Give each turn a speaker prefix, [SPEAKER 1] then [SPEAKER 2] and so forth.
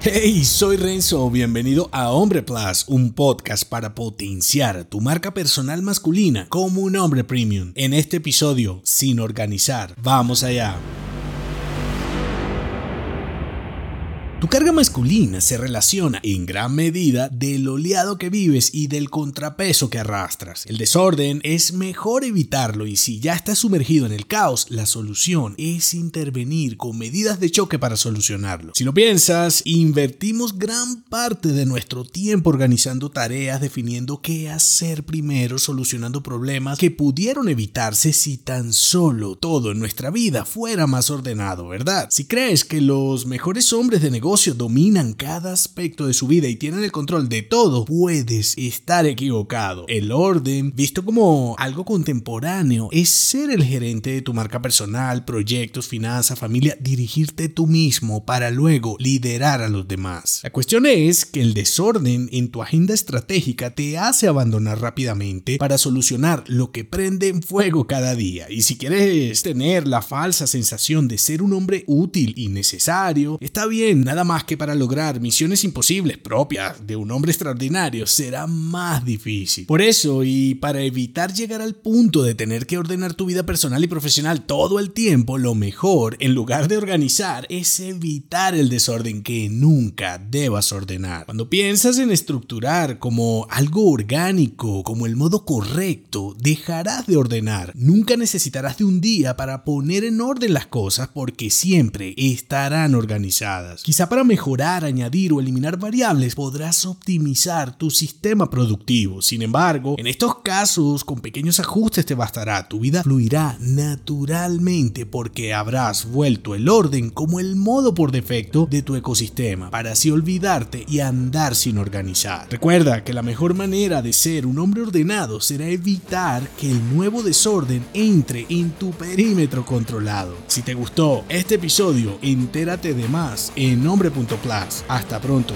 [SPEAKER 1] Hey, soy Renzo, bienvenido a Hombre Plus, un podcast para potenciar tu marca personal masculina como un hombre premium. En este episodio, sin organizar, vamos allá. Tu carga masculina se relaciona en gran medida del oleado que vives y del contrapeso que arrastras. El desorden es mejor evitarlo y si ya estás sumergido en el caos, la solución es intervenir con medidas de choque para solucionarlo. Si lo piensas, invertimos gran parte de nuestro tiempo organizando tareas, definiendo qué hacer primero, solucionando problemas que pudieron evitarse si tan solo todo en nuestra vida fuera más ordenado, ¿verdad? Si crees que los mejores hombres de negocio dominan cada aspecto de su vida y tienen el control de todo, puedes estar equivocado. El orden, visto como algo contemporáneo, es ser el gerente de tu marca personal, proyectos, finanzas, familia, dirigirte tú mismo para luego liderar a los demás. La cuestión es que el desorden en tu agenda estratégica te hace abandonar rápidamente para solucionar lo que prende en fuego cada día. Y si quieres tener la falsa sensación de ser un hombre útil y necesario, está bien, más que para lograr misiones imposibles propias de un hombre extraordinario será más difícil. Por eso, y para evitar llegar al punto de tener que ordenar tu vida personal y profesional todo el tiempo, lo mejor, en lugar de organizar, es evitar el desorden que nunca debas ordenar. Cuando piensas en estructurar como algo orgánico, como el modo correcto, dejarás de ordenar. Nunca necesitarás de un día para poner en orden las cosas porque siempre estarán organizadas. Para mejorar, añadir o eliminar variables podrás optimizar tu sistema productivo. Sin embargo, en estos casos, con pequeños ajustes te bastará. Tu vida fluirá naturalmente porque habrás vuelto el orden como el modo por defecto de tu ecosistema, para así olvidarte y andar sin organizar. Recuerda que la mejor manera de ser un hombre ordenado será evitar que el nuevo desorden entre en tu perímetro controlado. Si te gustó este episodio, entérate de más en Hombre.plus. Hasta pronto.